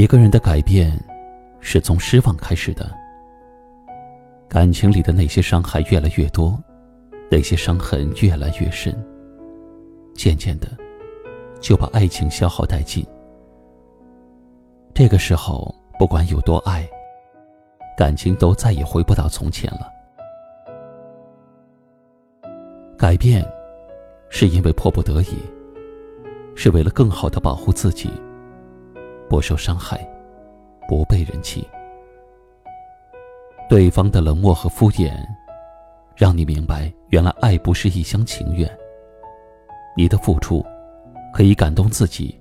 一个人的改变，是从失望开始的。感情里的那些伤害越来越多，那些伤痕越来越深，渐渐的，就把爱情消耗殆尽。这个时候，不管有多爱，感情都再也回不到从前了。改变，是因为迫不得已，是为了更好的保护自己。不受伤害，不被人欺。对方的冷漠和敷衍，让你明白，原来爱不是一厢情愿。你的付出，可以感动自己，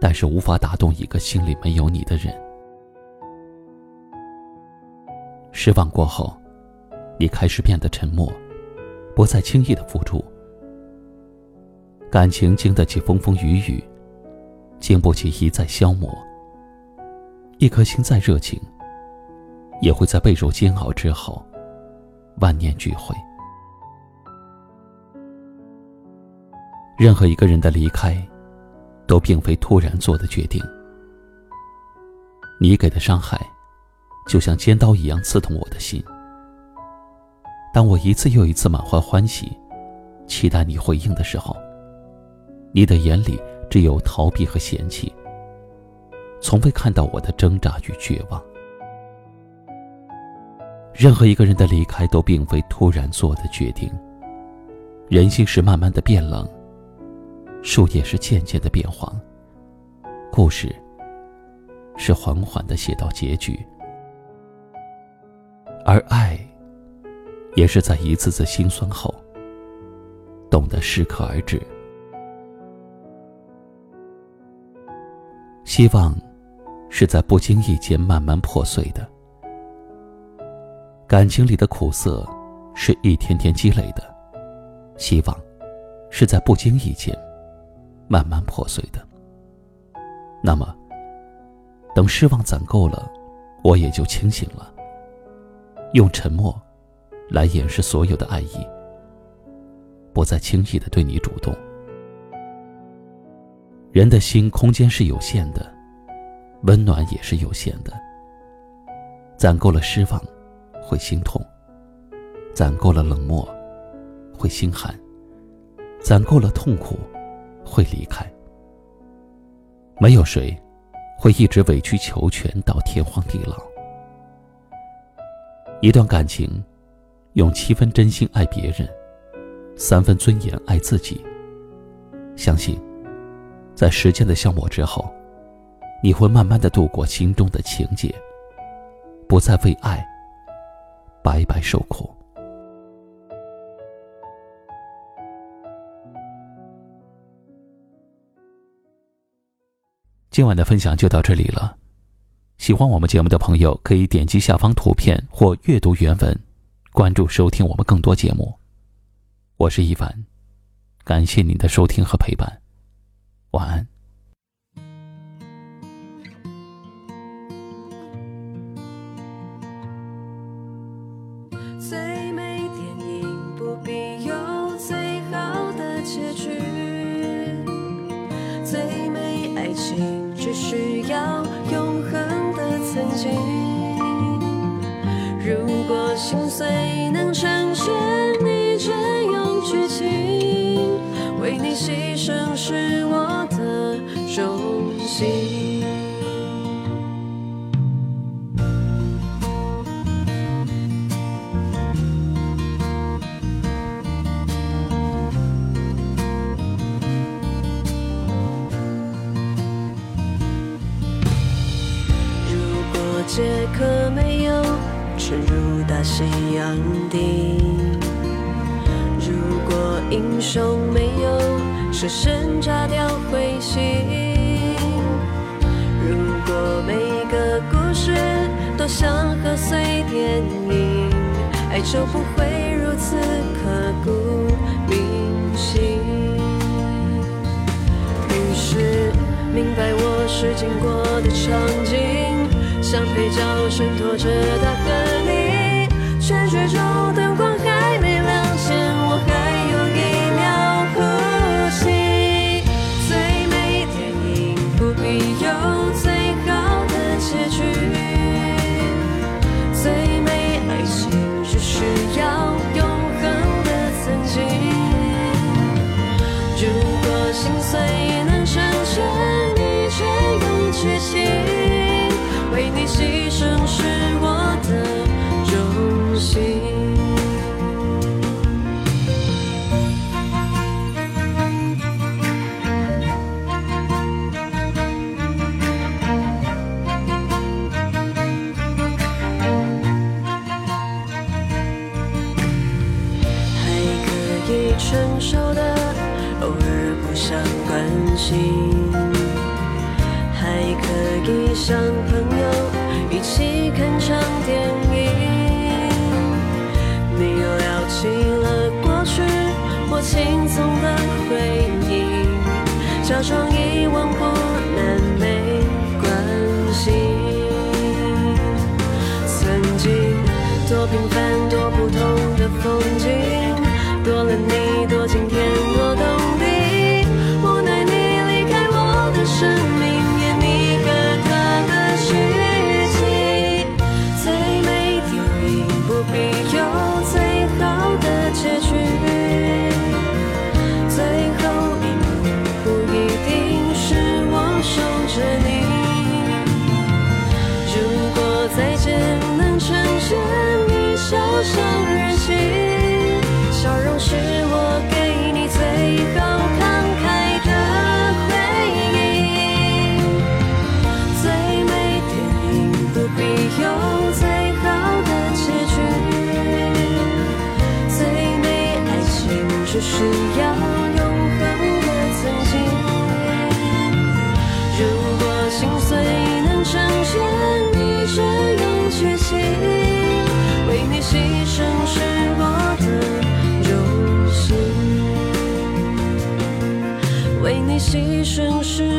但是无法打动一个心里没有你的人。失望过后，你开始变得沉默，不再轻易的付出。感情经得起风风雨雨。经不起一再消磨，一颗心再热情，也会在备受煎熬之后，万念俱灰。任何一个人的离开，都并非突然做的决定。你给的伤害，就像尖刀一样刺痛我的心。当我一次又一次满怀欢喜，期待你回应的时候，你的眼里。只有逃避和嫌弃，从未看到我的挣扎与绝望。任何一个人的离开都并非突然做的决定。人心是慢慢的变冷，树叶是渐渐的变黄，故事是缓缓的写到结局，而爱，也是在一次次心酸后，懂得适可而止。希望，是在不经意间慢慢破碎的。感情里的苦涩，是一天天积累的。希望，是在不经意间慢慢破碎的。那么，等失望攒够了，我也就清醒了。用沉默，来掩饰所有的爱意，不再轻易的对你主动。人的心空间是有限的，温暖也是有限的。攒够了失望，会心痛；攒够了冷漠，会心寒；攒够了痛苦，会离开。没有谁会一直委曲求全到天荒地老。一段感情，用七分真心爱别人，三分尊严爱自己。相信。在时间的消磨之后，你会慢慢的度过心中的情结，不再为爱白白受苦。今晚的分享就到这里了，喜欢我们节目的朋友可以点击下方图片或阅读原文，关注收听我们更多节目。我是一凡，感谢您的收听和陪伴。晚安。最美电影不必有最好的结局，最美爱情只需要永恒的曾经。如果心碎能成全你这样剧情，为你牺牲杰克没有沉入大西洋底。如果英雄没有舍身炸掉彗星，如果每个故事都像贺岁电影，爱就不会如此刻骨铭心。于是，明白我是经过的场景。像被角落衬托着的和你，沉睡中灯光。一生是我的中心。还可以承受的偶尔不想关心。还可以像朋友一起看场电影，你又聊起了过去，我轻松的回忆，假装遗忘不难，没关系，曾经多平凡，多普通。决心，为你牺牲是我的荣幸，为你牺牲是。